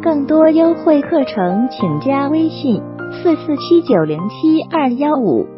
更多优惠课程请加微信四四七九零七二幺五。